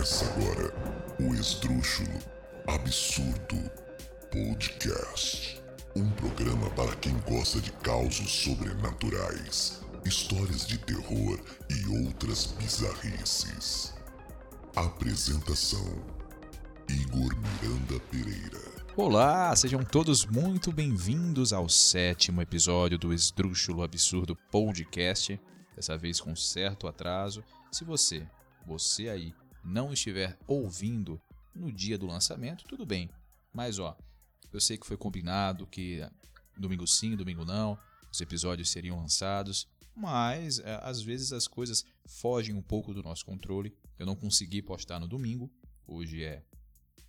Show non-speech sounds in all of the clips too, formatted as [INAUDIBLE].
Começa agora o Esdrúxulo Absurdo Podcast. Um programa para quem gosta de causos sobrenaturais, histórias de terror e outras bizarrices. Apresentação: Igor Miranda Pereira. Olá, sejam todos muito bem-vindos ao sétimo episódio do Esdrúxulo Absurdo Podcast. Dessa vez com certo atraso. Se você, você aí, não estiver ouvindo no dia do lançamento, tudo bem. Mas ó, eu sei que foi combinado que domingo sim, domingo não, os episódios seriam lançados, mas é, às vezes as coisas fogem um pouco do nosso controle. Eu não consegui postar no domingo. Hoje é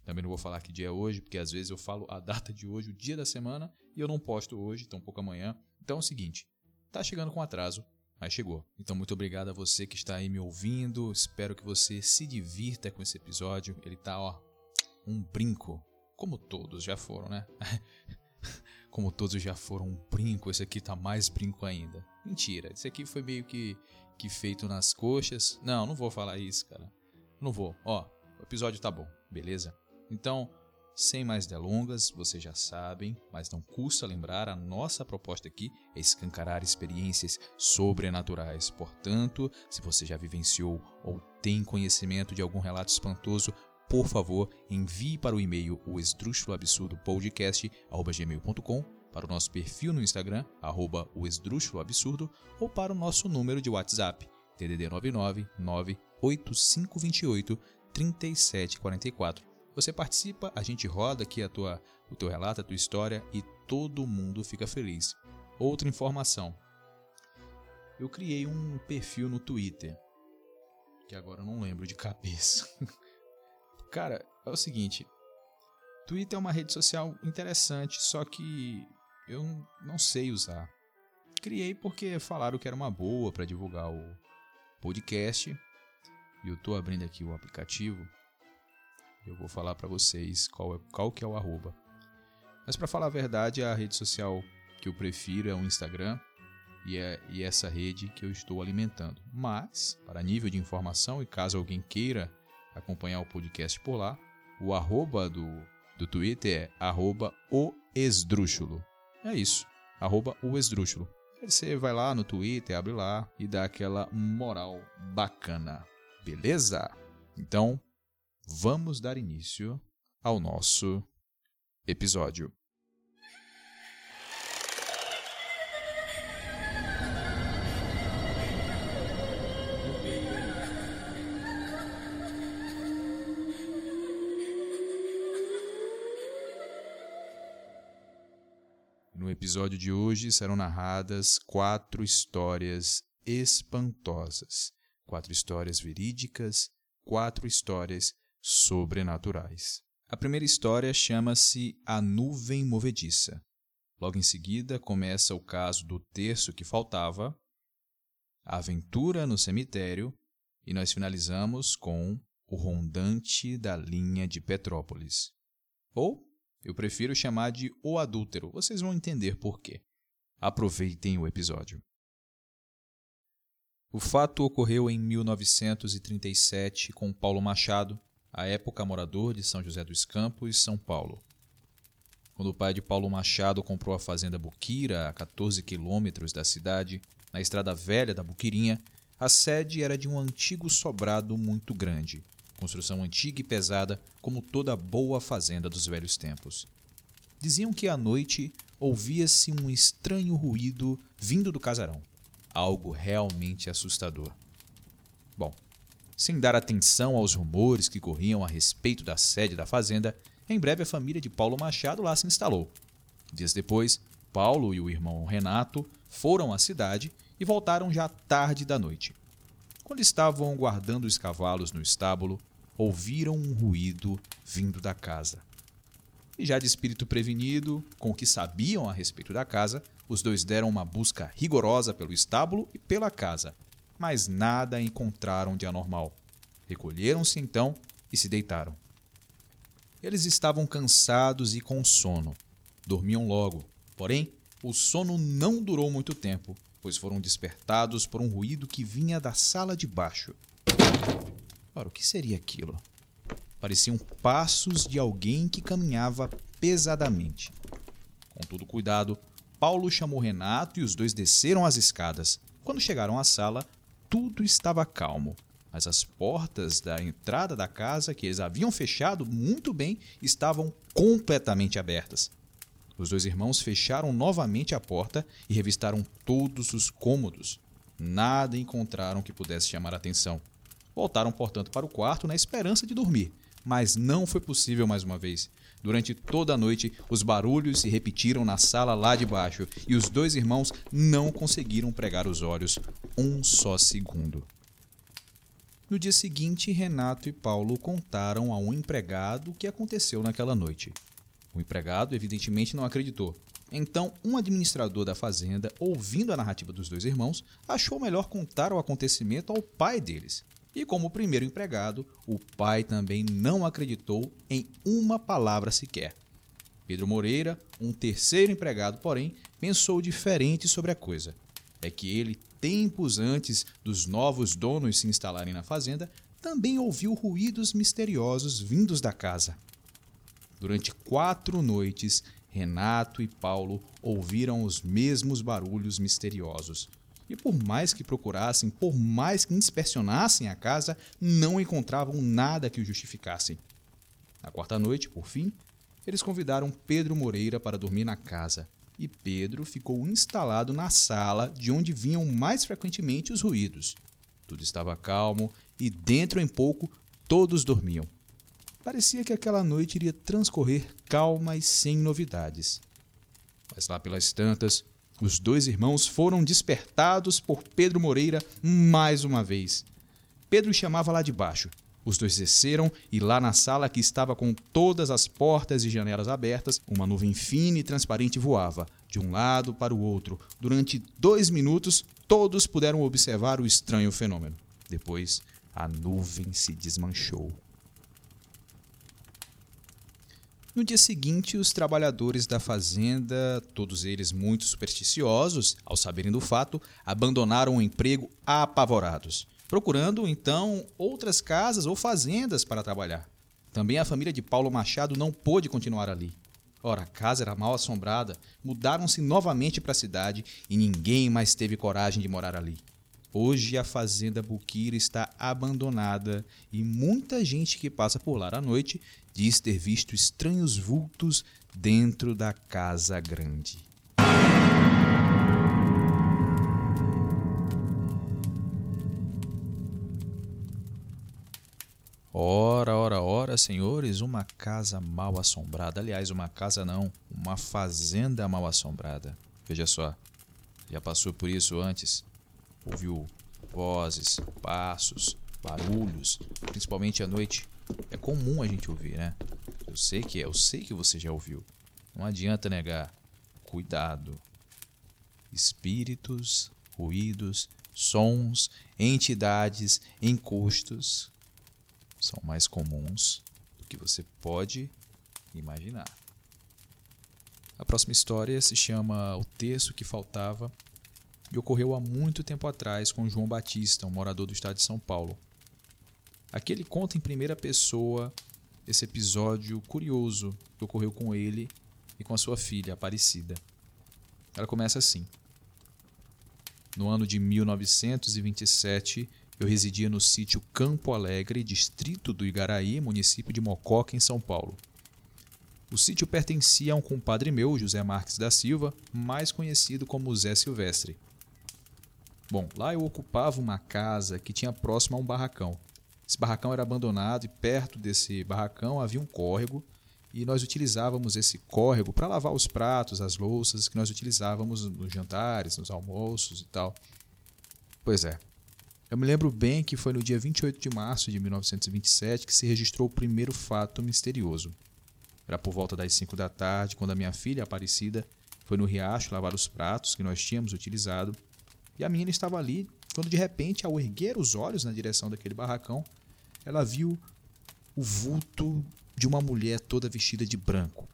também não vou falar que dia é hoje, porque às vezes eu falo a [LAUGHS] data de hoje, o dia da semana, e eu não posto hoje, tão pouco amanhã. Então é o seguinte, tá chegando com atraso, mas chegou. Então, muito obrigado a você que está aí me ouvindo. Espero que você se divirta com esse episódio. Ele tá, ó, um brinco. Como todos já foram, né? [LAUGHS] Como todos já foram um brinco, esse aqui tá mais brinco ainda. Mentira, esse aqui foi meio que, que feito nas coxas. Não, não vou falar isso, cara. Não vou. Ó, o episódio tá bom, beleza? Então, sem mais delongas, vocês já sabem, mas não custa lembrar, a nossa proposta aqui é escancarar experiências sobrenaturais. Portanto, se você já vivenciou ou tem conhecimento de algum relato espantoso, por favor, envie para o e-mail o para o nosso perfil no Instagram, arroba o esdrúxuloabsurdo, ou para o nosso número de WhatsApp, TDD 99 98528 3744 você participa, a gente roda aqui a tua, o teu relato, a tua história e todo mundo fica feliz. Outra informação. Eu criei um perfil no Twitter, que agora eu não lembro de cabeça. [LAUGHS] Cara, é o seguinte, Twitter é uma rede social interessante, só que eu não sei usar. Criei porque falaram que era uma boa para divulgar o podcast. E eu tô abrindo aqui o aplicativo eu vou falar para vocês qual, é, qual que é o arroba. Mas para falar a verdade, a rede social que eu prefiro é o Instagram e é e essa rede que eu estou alimentando. Mas, para nível de informação, e caso alguém queira acompanhar o podcast por lá, o arroba do, do Twitter é arroba o esdrúxulo. É isso, arroba o esdrúxulo. Você vai lá no Twitter, abre lá e dá aquela moral bacana. Beleza? Então, vamos dar início ao nosso episódio. No episódio de hoje serão narradas quatro histórias espantosas, quatro histórias verídicas, quatro histórias sobrenaturais. A primeira história chama-se A Nuvem Movediça. Logo em seguida começa o caso do terço que faltava, a aventura no cemitério e nós finalizamos com o rondante da linha de Petrópolis. Ou eu prefiro chamar de O Adúltero, vocês vão entender por quê. Aproveitem o episódio. O fato ocorreu em 1937 com Paulo Machado, à época morador de São José dos Campos, São Paulo. Quando o pai de Paulo Machado comprou a fazenda Buquira, a 14 quilômetros da cidade, na estrada velha da Buquirinha, a sede era de um antigo sobrado muito grande, construção antiga e pesada, como toda boa fazenda dos velhos tempos. Diziam que à noite ouvia-se um estranho ruído vindo do casarão, algo realmente assustador. Bom, sem dar atenção aos rumores que corriam a respeito da sede da fazenda, em breve a família de Paulo Machado lá se instalou. Dias depois, Paulo e o irmão Renato foram à cidade e voltaram já tarde da noite. Quando estavam guardando os cavalos no estábulo, ouviram um ruído vindo da casa. E já de espírito prevenido, com o que sabiam a respeito da casa, os dois deram uma busca rigorosa pelo estábulo e pela casa, mas nada encontraram de anormal. Recolheram-se então e se deitaram. Eles estavam cansados e com sono. Dormiam logo. Porém, o sono não durou muito tempo, pois foram despertados por um ruído que vinha da sala de baixo. Ora, o que seria aquilo? Pareciam passos de alguém que caminhava pesadamente. Com todo cuidado, Paulo chamou Renato e os dois desceram as escadas. Quando chegaram à sala, tudo estava calmo, mas as portas da entrada da casa, que eles haviam fechado muito bem, estavam completamente abertas. Os dois irmãos fecharam novamente a porta e revistaram todos os cômodos. Nada encontraram que pudesse chamar a atenção. Voltaram, portanto, para o quarto na esperança de dormir, mas não foi possível mais uma vez. Durante toda a noite, os barulhos se repetiram na sala lá de baixo e os dois irmãos não conseguiram pregar os olhos um só segundo. No dia seguinte, Renato e Paulo contaram a um empregado o que aconteceu naquela noite. O empregado, evidentemente, não acreditou. Então, um administrador da fazenda, ouvindo a narrativa dos dois irmãos, achou melhor contar o acontecimento ao pai deles. E como primeiro empregado, o pai também não acreditou em uma palavra sequer. Pedro Moreira, um terceiro empregado, porém, pensou diferente sobre a coisa. É que ele, tempos antes dos novos donos se instalarem na fazenda, também ouviu ruídos misteriosos vindos da casa. Durante quatro noites, Renato e Paulo ouviram os mesmos barulhos misteriosos e por mais que procurassem, por mais que inspecionassem a casa, não encontravam nada que o justificasse. Na quarta noite, por fim, eles convidaram Pedro Moreira para dormir na casa, e Pedro ficou instalado na sala de onde vinham mais frequentemente os ruídos. Tudo estava calmo e dentro em pouco todos dormiam. Parecia que aquela noite iria transcorrer calma e sem novidades. Mas lá pelas tantas, os dois irmãos foram despertados por Pedro Moreira mais uma vez. Pedro chamava lá de baixo. Os dois desceram e lá na sala que estava com todas as portas e janelas abertas, uma nuvem fina e transparente voava, de um lado para o outro. Durante dois minutos, todos puderam observar o estranho fenômeno. Depois, a nuvem se desmanchou. No dia seguinte, os trabalhadores da fazenda, todos eles muito supersticiosos, ao saberem do fato, abandonaram o emprego apavorados, procurando então outras casas ou fazendas para trabalhar. Também a família de Paulo Machado não pôde continuar ali. Ora, a casa era mal assombrada, mudaram-se novamente para a cidade e ninguém mais teve coragem de morar ali. Hoje a fazenda Buquira está abandonada e muita gente que passa por lá à noite diz ter visto estranhos vultos dentro da casa grande. Ora, ora, ora, senhores, uma casa mal assombrada. Aliás, uma casa não, uma fazenda mal assombrada. Veja só, já passou por isso antes. Ouviu vozes, passos, barulhos, principalmente à noite. É comum a gente ouvir, né? Eu sei que é, eu sei que você já ouviu. Não adianta negar. Cuidado. Espíritos, ruídos, sons, entidades, encostos são mais comuns do que você pode imaginar. A próxima história se chama O Terço que Faltava e ocorreu há muito tempo atrás com João Batista, um morador do estado de São Paulo. Aqui ele conta em primeira pessoa esse episódio curioso que ocorreu com ele e com a sua filha, Aparecida. Ela começa assim. No ano de 1927, eu residia no sítio Campo Alegre, distrito do Igaraí, município de Mococa, em São Paulo. O sítio pertencia a um compadre meu, José Marques da Silva, mais conhecido como Zé Silvestre. Bom, lá eu ocupava uma casa que tinha próximo a um barracão. Esse barracão era abandonado e perto desse barracão havia um córrego e nós utilizávamos esse córrego para lavar os pratos, as louças que nós utilizávamos nos jantares, nos almoços e tal. Pois é. Eu me lembro bem que foi no dia 28 de março de 1927 que se registrou o primeiro fato misterioso. Era por volta das 5 da tarde, quando a minha filha, Aparecida, foi no riacho lavar os pratos que nós tínhamos utilizado, e a menina estava ali, quando de repente, ao erguer os olhos na direção daquele barracão, ela viu o vulto de uma mulher toda vestida de branco.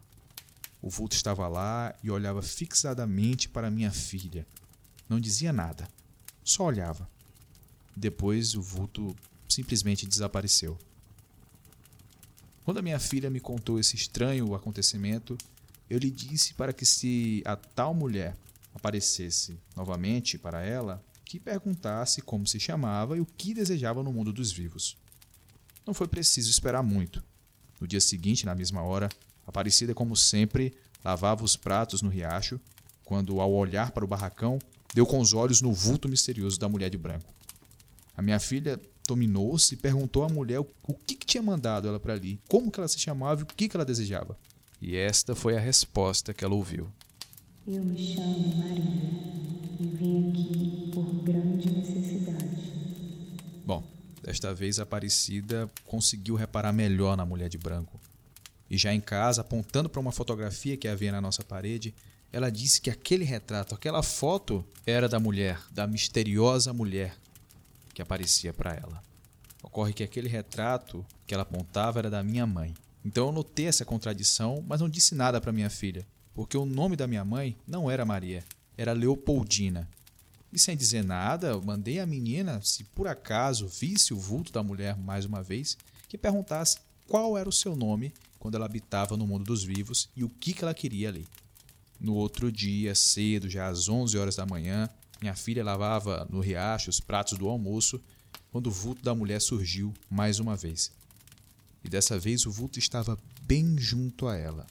O vulto estava lá e olhava fixadamente para minha filha. Não dizia nada, só olhava. Depois o vulto simplesmente desapareceu. Quando a minha filha me contou esse estranho acontecimento, eu lhe disse para que se a tal mulher aparecesse novamente para ela, que perguntasse como se chamava e o que desejava no mundo dos vivos. Não foi preciso esperar muito. No dia seguinte, na mesma hora, Aparecida, como sempre, lavava os pratos no riacho, quando, ao olhar para o barracão, deu com os olhos no vulto misterioso da mulher de branco. A minha filha dominou-se e perguntou à mulher o que, que tinha mandado ela para ali, como que ela se chamava e o que, que ela desejava. E esta foi a resposta que ela ouviu. Eu me chamo Maria e vim aqui por grande necessidade. Bom, desta vez a Aparecida conseguiu reparar melhor na mulher de branco. E já em casa, apontando para uma fotografia que havia na nossa parede, ela disse que aquele retrato, aquela foto, era da mulher, da misteriosa mulher que aparecia para ela. Ocorre que aquele retrato que ela apontava era da minha mãe. Então eu notei essa contradição, mas não disse nada para minha filha, porque o nome da minha mãe não era Maria, era Leopoldina. E sem dizer nada, mandei a menina, se por acaso visse o vulto da mulher mais uma vez, que perguntasse qual era o seu nome quando ela habitava no mundo dos vivos e o que, que ela queria ali. No outro dia, cedo, já às 11 horas da manhã, minha filha lavava no riacho os pratos do almoço quando o vulto da mulher surgiu mais uma vez. E dessa vez o vulto estava bem junto a ela.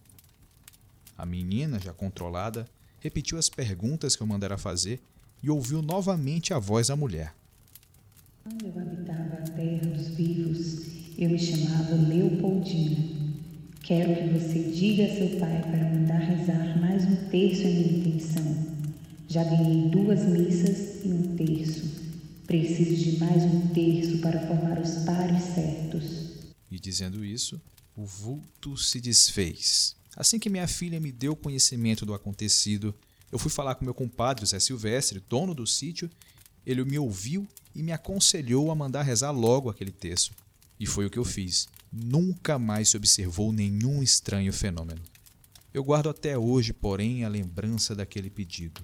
A menina, já controlada, repetiu as perguntas que eu mandara fazer e ouviu novamente a voz da mulher. Quando eu habitava a terra dos vivos, eu me chamava Leopoldina. Quero que você diga a seu pai para mandar rezar mais um terço em minha intenção. Já ganhei duas missas e um terço. Preciso de mais um terço para formar os pares certos. E dizendo isso, o vulto se desfez. Assim que minha filha me deu conhecimento do acontecido, eu fui falar com meu compadre Zé Silvestre, dono do sítio. Ele me ouviu e me aconselhou a mandar rezar logo aquele terço. E foi o que eu fiz nunca mais se observou nenhum estranho fenômeno. Eu guardo até hoje, porém, a lembrança daquele pedido.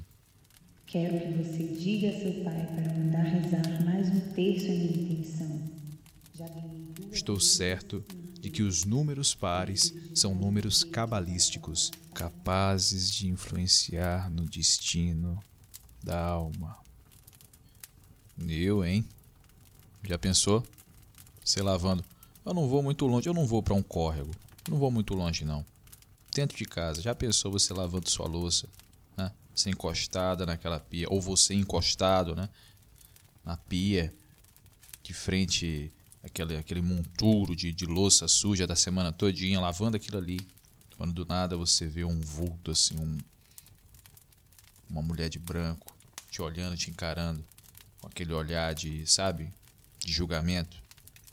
Quero que você diga a seu pai para mandar rezar mais um terço em minha intenção. Estou certo de que os números pares são números cabalísticos, capazes de influenciar no destino da alma. Eu, hein? Já pensou? Você lavando eu não vou muito longe, eu não vou para um córrego. não vou muito longe não. Dentro de casa, já pensou você lavando sua louça, né? Você encostada naquela pia ou você encostado, né? Na pia, de frente aquele aquele monturo de, de louça suja da semana todinha, lavando aquilo ali. Quando do nada você vê um vulto assim, um uma mulher de branco te olhando, te encarando, com aquele olhar de, sabe, de julgamento.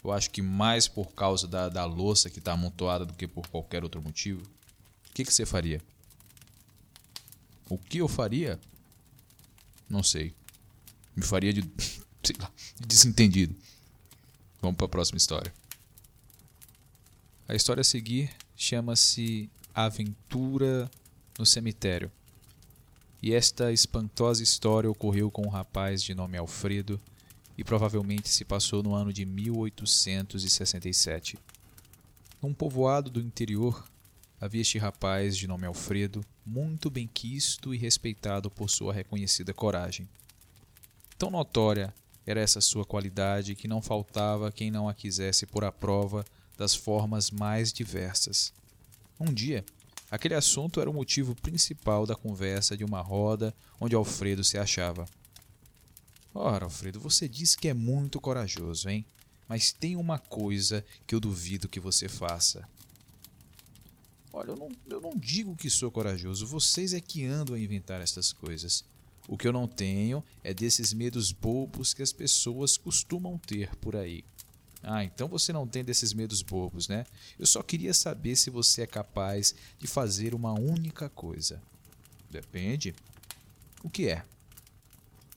Eu acho que mais por causa da, da louça que está amontoada do que por qualquer outro motivo. O que, que você faria? O que eu faria? Não sei. Me faria de, [LAUGHS] sei lá, de desentendido. Vamos para a próxima história. A história a seguir chama-se Aventura no Cemitério. E esta espantosa história ocorreu com um rapaz de nome Alfredo e provavelmente se passou no ano de 1867. Num povoado do interior, havia este rapaz de nome Alfredo, muito bem quisto e respeitado por sua reconhecida coragem. Tão notória era essa sua qualidade que não faltava quem não a quisesse pôr à prova das formas mais diversas. Um dia, aquele assunto era o motivo principal da conversa de uma roda onde Alfredo se achava. Ora, Alfredo, você diz que é muito corajoso, hein? Mas tem uma coisa que eu duvido que você faça. Olha, eu não, eu não digo que sou corajoso, vocês é que andam a inventar essas coisas. O que eu não tenho é desses medos bobos que as pessoas costumam ter por aí. Ah, então você não tem desses medos bobos, né? Eu só queria saber se você é capaz de fazer uma única coisa. Depende. O que é?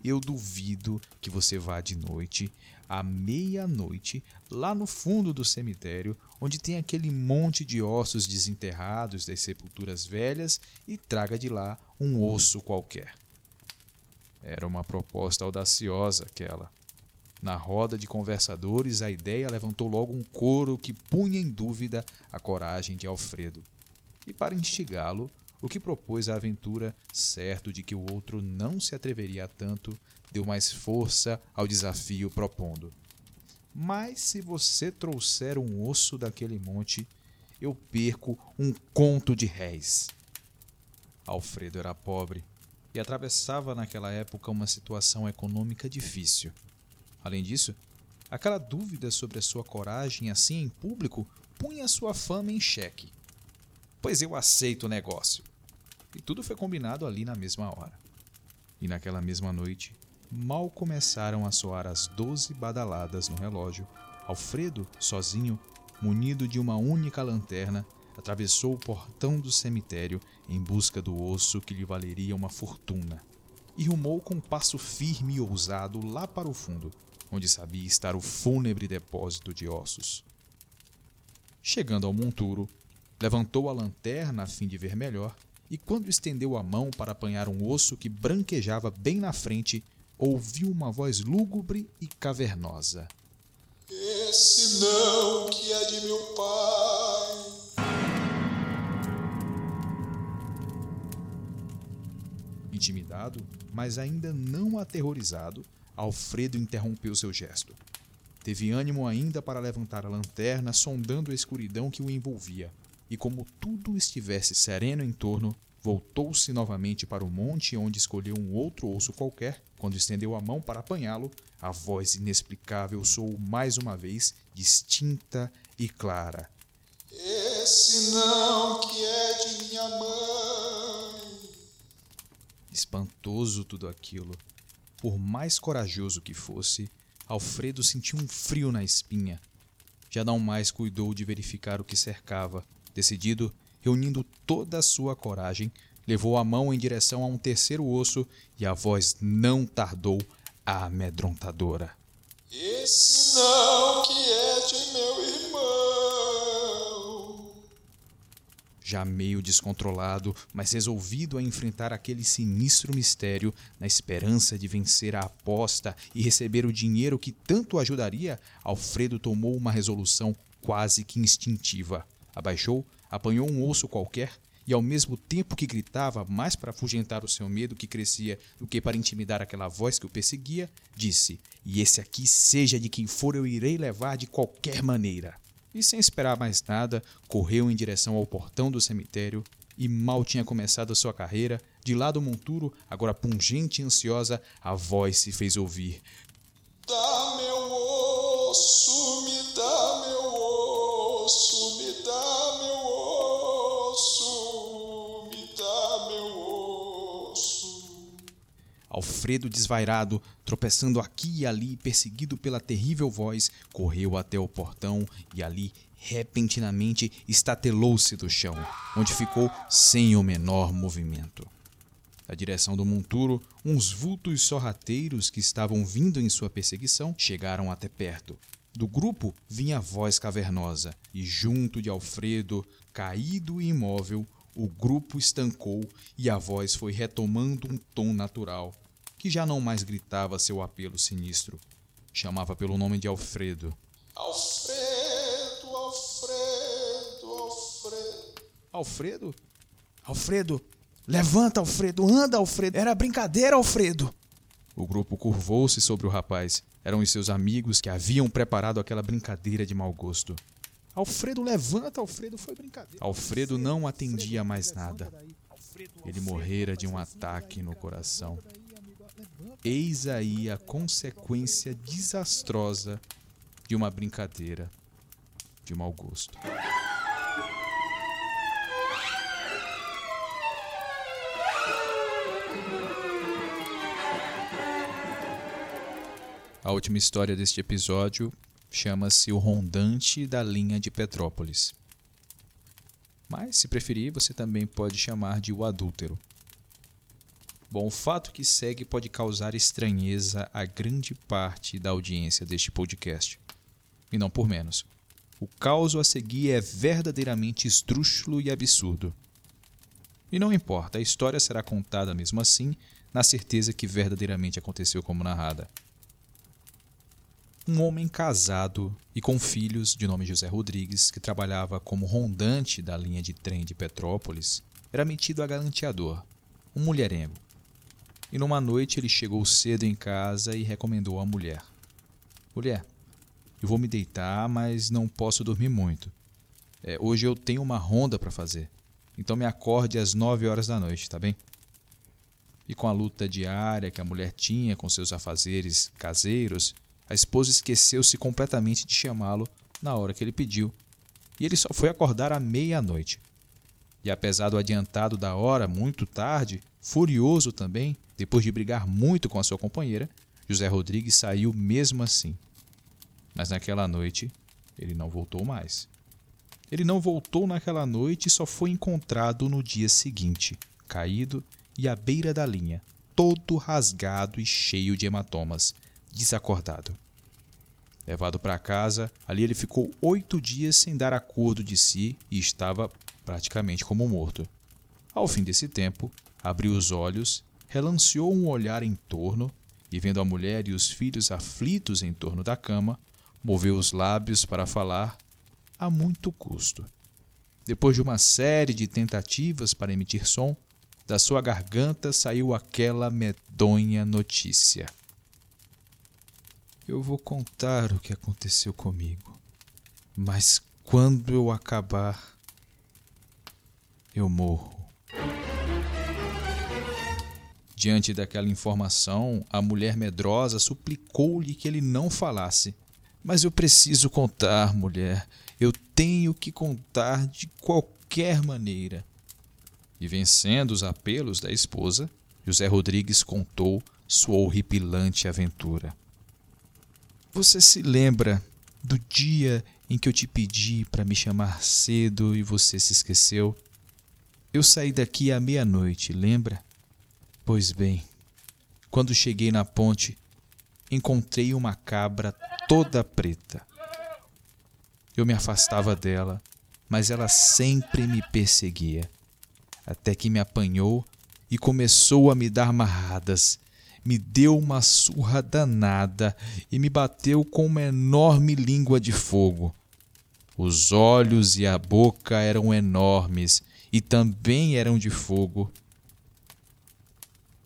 eu duvido que você vá de noite, à meia-noite, lá no fundo do cemitério, onde tem aquele monte de ossos desenterrados das sepulturas velhas, e traga de lá um osso qualquer. Era uma proposta audaciosa aquela. Na roda de conversadores, a ideia levantou logo um coro que punha em dúvida a coragem de Alfredo. E para instigá-lo, o que propôs a aventura, certo de que o outro não se atreveria a tanto, deu mais força ao desafio propondo. Mas se você trouxer um osso daquele monte, eu perco um conto de réis. Alfredo era pobre e atravessava naquela época uma situação econômica difícil. Além disso, aquela dúvida sobre a sua coragem assim em público punha sua fama em xeque. Pois eu aceito o negócio. E tudo foi combinado ali na mesma hora. E naquela mesma noite, mal começaram a soar as doze badaladas no relógio, Alfredo, sozinho, munido de uma única lanterna, atravessou o portão do cemitério em busca do osso que lhe valeria uma fortuna e rumou com passo firme e ousado lá para o fundo, onde sabia estar o fúnebre depósito de ossos. Chegando ao monturo, levantou a lanterna a fim de ver melhor, e quando estendeu a mão para apanhar um osso que branquejava bem na frente, ouviu uma voz lúgubre e cavernosa. Esse não que é de meu pai. Intimidado, mas ainda não aterrorizado, Alfredo interrompeu seu gesto. Teve ânimo ainda para levantar a lanterna, sondando a escuridão que o envolvia, e como tudo estivesse sereno em torno, voltou-se novamente para o monte onde escolheu um outro osso qualquer. Quando estendeu a mão para apanhá-lo, a voz inexplicável soou mais uma vez, distinta e clara. Esse não que é de minha mãe. Espantoso tudo aquilo. Por mais corajoso que fosse, Alfredo sentiu um frio na espinha. Já não mais cuidou de verificar o que cercava. Decidido, reunindo toda a sua coragem, levou a mão em direção a um terceiro osso e a voz não tardou a amedrontadora. Esse não que é de meu Já meio descontrolado, mas resolvido a enfrentar aquele sinistro mistério, na esperança de vencer a aposta e receber o dinheiro que tanto ajudaria, Alfredo tomou uma resolução quase que instintiva. Abaixou, apanhou um osso qualquer e, ao mesmo tempo que gritava, mais para afugentar o seu medo que crescia do que para intimidar aquela voz que o perseguia, disse: E esse aqui, seja de quem for, eu irei levar de qualquer maneira e, sem esperar mais nada, correu em direção ao portão do cemitério e mal tinha começado sua carreira, de lá do monturo, agora pungente e ansiosa, a voz se fez ouvir. Dá meu osso, Alfredo, desvairado, tropeçando aqui e ali, perseguido pela terrível voz, correu até o portão e ali, repentinamente, estatelou-se do chão, onde ficou sem o menor movimento. Da direção do monturo, uns vultos sorrateiros que estavam vindo em sua perseguição chegaram até perto. Do grupo vinha a voz cavernosa, e junto de Alfredo, caído e imóvel, o grupo estancou e a voz foi retomando um tom natural, que já não mais gritava seu apelo sinistro. Chamava pelo nome de Alfredo. Alfredo, Alfredo, Alfredo. Alfredo? Alfredo! Levanta, Alfredo! Anda, Alfredo! Era brincadeira, Alfredo! O grupo curvou-se sobre o rapaz. Eram os seus amigos que haviam preparado aquela brincadeira de mau gosto. Alfredo, levanta, Alfredo, foi brincadeira. Alfredo não atendia mais nada. Ele morrera de um ataque no coração. Eis aí a consequência desastrosa de uma brincadeira de mau gosto. A última história deste episódio chama-se O Rondante da Linha de Petrópolis. Mas, se preferir, você também pode chamar de O Adúltero. Bom, o fato que segue pode causar estranheza a grande parte da audiência deste podcast. E não por menos. O caos a seguir é verdadeiramente esdrúxulo e absurdo. E não importa, a história será contada mesmo assim, na certeza que verdadeiramente aconteceu como narrada. um homem casado e com filhos de nome José Rodrigues, que trabalhava como rondante da linha de trem de Petrópolis, era metido a galanteador, um mulherengo. E numa noite ele chegou cedo em casa e recomendou à mulher: Mulher, eu vou me deitar, mas não posso dormir muito. É, hoje eu tenho uma ronda para fazer, então me acorde às nove horas da noite, tá bem? E com a luta diária que a mulher tinha com seus afazeres caseiros, a esposa esqueceu-se completamente de chamá-lo na hora que ele pediu, e ele só foi acordar à meia-noite. E apesar do adiantado da hora, muito tarde, furioso também, depois de brigar muito com a sua companheira, José Rodrigues saiu mesmo assim. Mas naquela noite, ele não voltou mais. Ele não voltou naquela noite e só foi encontrado no dia seguinte, caído e à beira da linha, todo rasgado e cheio de hematomas, desacordado. Levado para casa, ali ele ficou oito dias sem dar acordo de si e estava praticamente como morto. Ao fim desse tempo, abriu os olhos, relanceou um olhar em torno e, vendo a mulher e os filhos aflitos em torno da cama, moveu os lábios para falar a muito custo. Depois de uma série de tentativas para emitir som, da sua garganta saiu aquela medonha notícia. Eu vou contar o que aconteceu comigo. Mas quando eu acabar, eu morro. Diante daquela informação, a mulher medrosa suplicou-lhe que ele não falasse. Mas eu preciso contar, mulher. Eu tenho que contar de qualquer maneira. E vencendo os apelos da esposa, José Rodrigues contou sua horripilante aventura. Você se lembra do dia em que eu te pedi para me chamar cedo e você se esqueceu? Eu saí daqui à meia-noite, lembra? Pois bem, quando cheguei na ponte, encontrei uma cabra toda preta. Eu me afastava dela, mas ela sempre me perseguia, até que me apanhou e começou a me dar marradas me deu uma surra danada e me bateu com uma enorme língua de fogo. Os olhos e a boca eram enormes e também eram de fogo.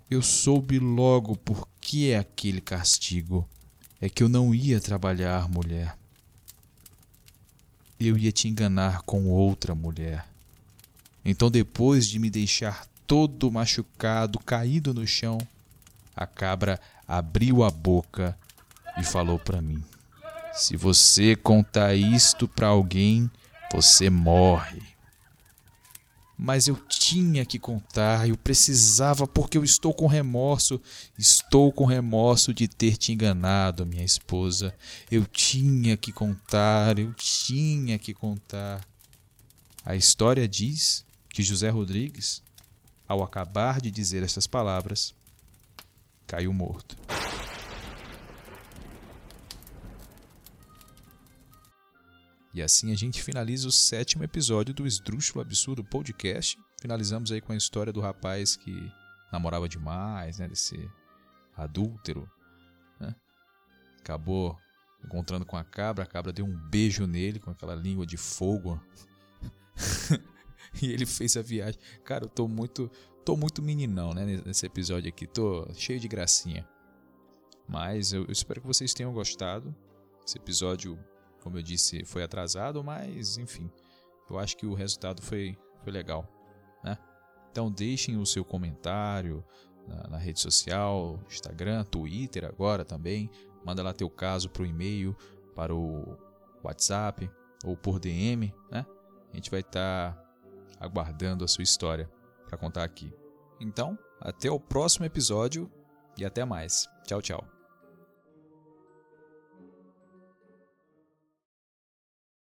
Eu soube logo por que é aquele castigo. É que eu não ia trabalhar, mulher. Eu ia te enganar com outra mulher. Então, depois de me deixar todo machucado, caído no chão, a cabra abriu a boca e falou para mim: Se você contar isto para alguém, você morre. Mas eu tinha que contar, eu precisava porque eu estou com remorso, estou com remorso de ter te enganado, minha esposa. Eu tinha que contar, eu tinha que contar. A história diz que José Rodrigues, ao acabar de dizer estas palavras, caiu morto. E assim a gente finaliza o sétimo episódio do Esdrúxulo Absurdo Podcast. Finalizamos aí com a história do rapaz que namorava demais, né? Desse adúltero, né? Acabou encontrando com a cabra, a cabra deu um beijo nele com aquela língua de fogo. [LAUGHS] e ele fez a viagem. Cara, eu tô muito tô muito meninão, né, nesse episódio aqui. Tô cheio de gracinha. Mas eu, espero que vocês tenham gostado. Esse episódio, como eu disse, foi atrasado, mas enfim, eu acho que o resultado foi, foi legal, né? Então deixem o seu comentário na, na rede social, Instagram, Twitter agora também. Manda lá teu caso para o e-mail, para o WhatsApp ou por DM, né? A gente vai estar tá aguardando a sua história para contar aqui. Então, até o próximo episódio e até mais. Tchau, tchau.